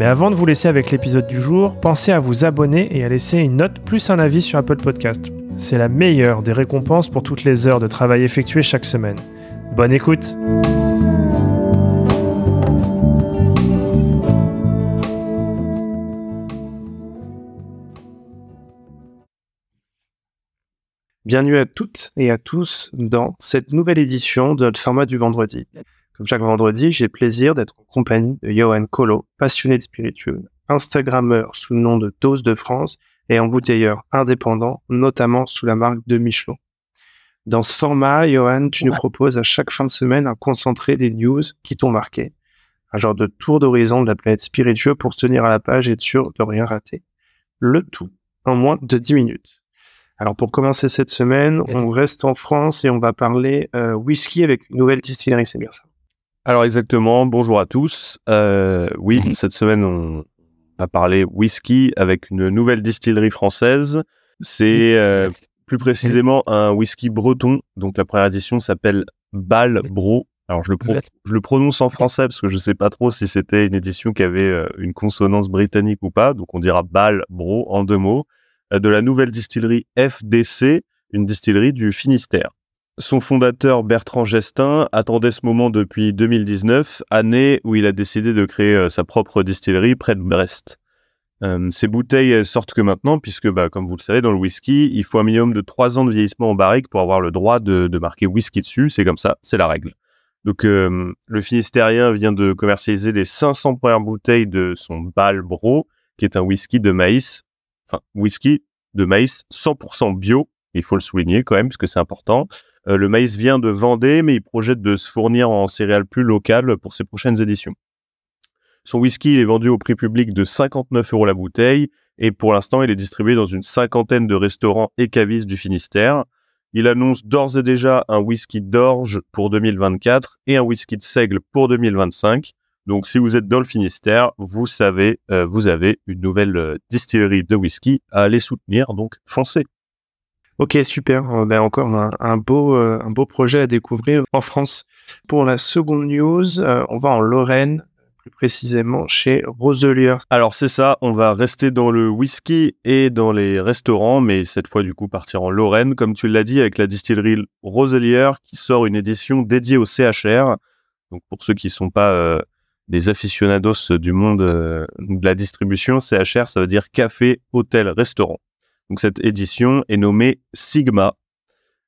Mais avant de vous laisser avec l'épisode du jour, pensez à vous abonner et à laisser une note plus un avis sur Apple Podcast. C'est la meilleure des récompenses pour toutes les heures de travail effectuées chaque semaine. Bonne écoute Bienvenue à toutes et à tous dans cette nouvelle édition de notre format du vendredi. Comme chaque vendredi, j'ai plaisir d'être en compagnie de Johan Colo, passionné de spiritueux, Instagrammeur sous le nom de Dose de France et embouteilleur indépendant, notamment sous la marque de Michelot. Dans ce format, Johan, tu nous proposes à chaque fin de semaine un concentré des news qui t'ont marqué. Un genre de tour d'horizon de la planète spiritueux pour se tenir à la page et être sûr de rien rater. Le tout en moins de 10 minutes. Alors pour commencer cette semaine, on reste en France et on va parler euh, whisky avec une nouvelle distillerie, c'est bien ça? Alors exactement, bonjour à tous. Euh, oui, mhm. cette semaine, on va parler whisky avec une nouvelle distillerie française. C'est euh, plus précisément un whisky breton. Donc la première édition s'appelle Bal Bro. Alors je le, je le prononce en français parce que je ne sais pas trop si c'était une édition qui avait euh, une consonance britannique ou pas. Donc on dira Bal Bro en deux mots. de la nouvelle distillerie FDC, une distillerie du Finistère. Son fondateur Bertrand Gestin attendait ce moment depuis 2019, année où il a décidé de créer euh, sa propre distillerie près de Brest. Euh, ces bouteilles sortent que maintenant, puisque, bah, comme vous le savez, dans le whisky, il faut un minimum de 3 ans de vieillissement en barrique pour avoir le droit de, marquer whisky dessus. C'est comme ça, c'est la règle. Donc, euh, le Finistérien vient de commercialiser les 500 premières bouteilles de son Bal Bro, qui est un whisky de maïs, enfin, whisky de maïs 100% bio. Il faut le souligner quand même, parce que c'est important. Euh, le maïs vient de Vendée, mais il projette de se fournir en céréales plus locales pour ses prochaines éditions. Son whisky est vendu au prix public de 59 euros la bouteille et pour l'instant, il est distribué dans une cinquantaine de restaurants et cavistes du Finistère. Il annonce d'ores et déjà un whisky d'orge pour 2024 et un whisky de seigle pour 2025. Donc, si vous êtes dans le Finistère, vous savez, euh, vous avez une nouvelle euh, distillerie de whisky à aller soutenir. Donc, foncez. Ok, super. Euh, ben encore un, beau, euh, un beau projet à découvrir en France. Pour la seconde news, euh, on va en Lorraine, plus précisément chez Roselier. Alors c'est ça, on va rester dans le whisky et dans les restaurants, mais cette fois du coup partir en Lorraine, comme tu l'as dit, avec la distillerie Roselier qui sort une édition dédiée au CHR. Donc pour ceux qui ne sont pas des aficionados du monde de la distribution, CHR, ça veut dire café, hôtel, restaurant. Donc cette édition est nommée Sigma.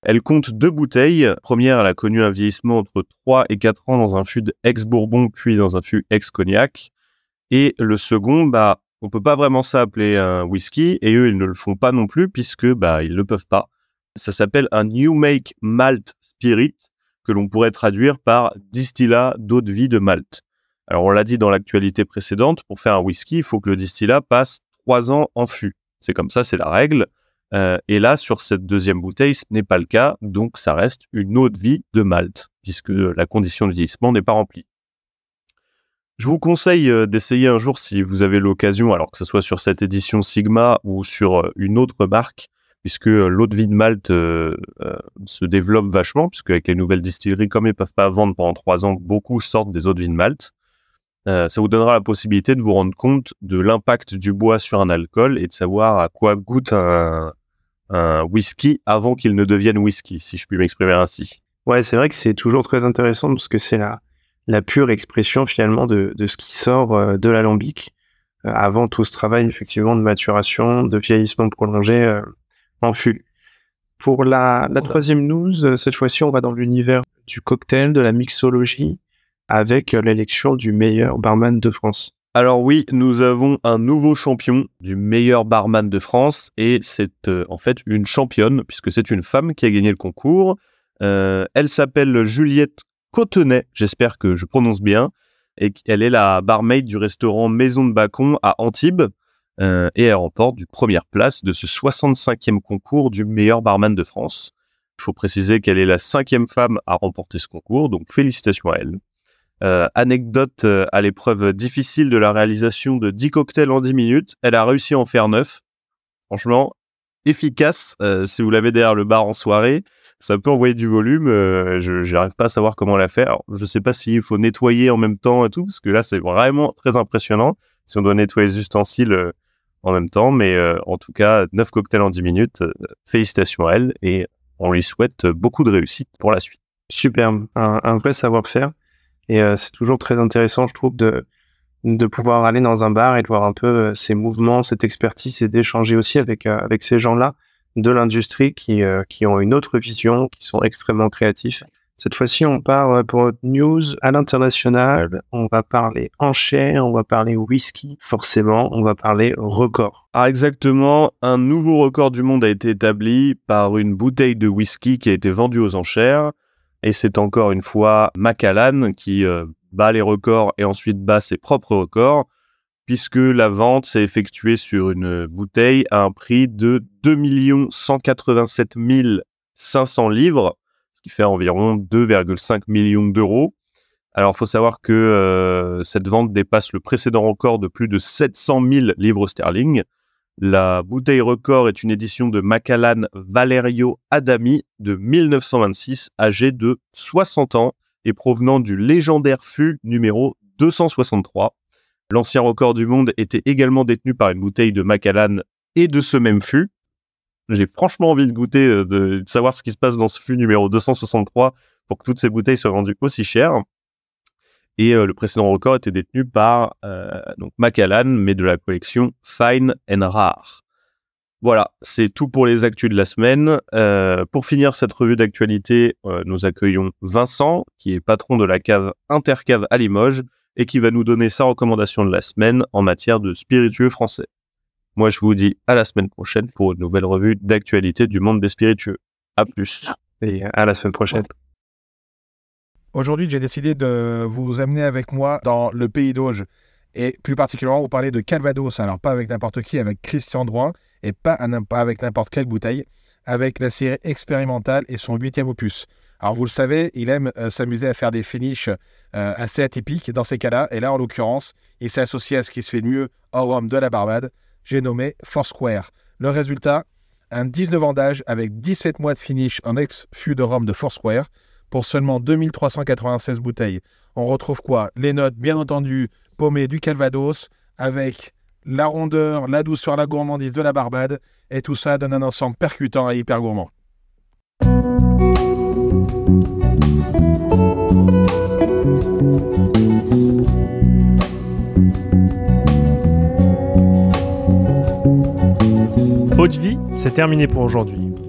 Elle compte deux bouteilles. première, elle a connu un vieillissement entre 3 et 4 ans dans un fût ex-Bourbon, puis dans un fût ex-Cognac. Et le second, bah, on peut pas vraiment s'appeler un whisky, et eux, ils ne le font pas non plus, puisque bah, ils le peuvent pas. Ça s'appelle un New Make Malt Spirit, que l'on pourrait traduire par distillat d'eau de vie de malt. Alors, on l'a dit dans l'actualité précédente, pour faire un whisky, il faut que le distillat passe 3 ans en fût. C'est comme ça, c'est la règle. Euh, et là, sur cette deuxième bouteille, ce n'est pas le cas, donc ça reste une eau de vie de Malte, puisque la condition de vieillissement n'est pas remplie. Je vous conseille euh, d'essayer un jour si vous avez l'occasion, alors que ce soit sur cette édition Sigma ou sur euh, une autre marque, puisque l'eau de vie de Malte se développe vachement, puisque avec les nouvelles distilleries, comme ils ne peuvent pas vendre pendant trois ans, beaucoup sortent des eaux de vie de Malte. Euh, ça vous donnera la possibilité de vous rendre compte de l'impact du bois sur un alcool et de savoir à quoi goûte un, whisky avant qu'il ne devienne whisky, si je puis m'exprimer ainsi. Ouais, c'est vrai que c'est toujours très intéressant parce que c'est la, la pure expression finalement de, ce qui sort euh, de l'alambic euh, avant tout ce travail effectivement de maturation, de vieillissement prolongé en fût. Pour la, la troisième news, cette fois-ci, on va dans l'univers du cocktail, de la mixologie avec l'élection du meilleur barman de France. Alors oui, nous avons un nouveau champion du meilleur barman de France et c'est euh, en fait une championne puisque c'est une femme qui a gagné le concours. Euh, elle s'appelle Juliette Cotenay, j'espère que je prononce bien, et elle est la barmaid du restaurant Maison de Bacon à Antibes. euh, et elle remporte du première place de ce 65e concours du meilleur barman de France. Il faut préciser qu'elle est la cinquième femme à remporter ce concours, donc félicitations à elle. Euh, anecdote euh, à l'épreuve difficile de la réalisation de 10 cocktails en 10 minutes, elle a réussi à en faire 9. Franchement, efficace euh, si vous l'avez derrière le bar en soirée. Ça peut envoyer du volume. je n'arrive pas à savoir comment la faire. je ne sais pas s'il faut nettoyer en même temps et tout, parce que là, c'est vraiment très impressionnant. Si on doit nettoyer les ustensiles en même temps. Mais en tout cas, 9 cocktails en 10 minutes. félicitations à elle et on lui souhaite beaucoup de réussite pour la suite. Superbe. un vrai savoir-faire. Et euh, c'est toujours très intéressant, je trouve, de, de pouvoir aller dans un bar et de voir un peu euh, ces mouvements, cette expertise et d'échanger aussi avec, euh, avec ces gens-là de l'industrie qui, qui ont une autre vision, qui sont extrêmement créatifs. Cette fois-ci, on part pour notre news à l'international. On va parler enchères, on va parler whisky. Forcément, on va parler record. Ah, exactement. Un nouveau record du monde a été établi par une bouteille de whisky qui a été vendue aux enchères. Et c'est encore une fois Macallan qui euh, bat les records et ensuite bat ses propres records, puisque la vente s'est effectuée sur une bouteille à un prix de 2 187 500 livres, ce qui fait environ 2,5 millions d'euros. Alors, il faut savoir que euh, cette vente dépasse le précédent record de plus de 700 000 livres sterling. La bouteille record est une édition de Macallan Valerio Adami de 1926, âgé de 60 ans et provenant du légendaire fût numéro 263. L'ancien record du monde était également détenu par une bouteille de Macallan et de ce même fût. J'ai franchement envie de goûter, euh, de, savoir ce qui se passe dans ce fût numéro 263 pour que toutes ces bouteilles soient vendues aussi chères. Et euh, le précédent record était détenu par euh, donc Macallan, mais de la collection Fine and Rare. Voilà, c'est tout pour les actus de la semaine. Euh, pour finir cette revue d'actualité, nous accueillons Vincent, qui est patron de la cave Intercave à Limoges, et qui va nous donner sa recommandation de la semaine en matière de spiritueux français. Moi, je vous dis à la semaine prochaine pour une nouvelle revue d'actualité du monde des spiritueux. À plus. Et à la semaine prochaine. Aujourd'hui, j'ai décidé de vous amener avec moi dans le pays d'Auge et plus particulièrement vous parler de Calvados. Alors, pas avec n'importe qui, avec Christian Droit et pas, avec n'importe quelle bouteille, avec la série expérimentale et son huitième opus. Alors, vous le savez, il aime euh, s'amuser à faire des finishes euh, assez atypiques dans ces cas-là. Et là, en l'occurrence, il s'est associé à ce qui se fait de mieux au rhum de la Barbade. J'ai nommé Foursquare. Le résultat, un 19 ans d'âge avec 17 mois de finish en ex-fût de rhum de Foursquare pour seulement 2396 bouteilles. On retrouve quoi? Les notes, bien entendu, paumées du Calvados, avec la rondeur, la douceur, la gourmandise de la Barbade, et tout ça donne un ensemble percutant et hyper gourmand. Haute vie, c'est terminé pour aujourd'hui.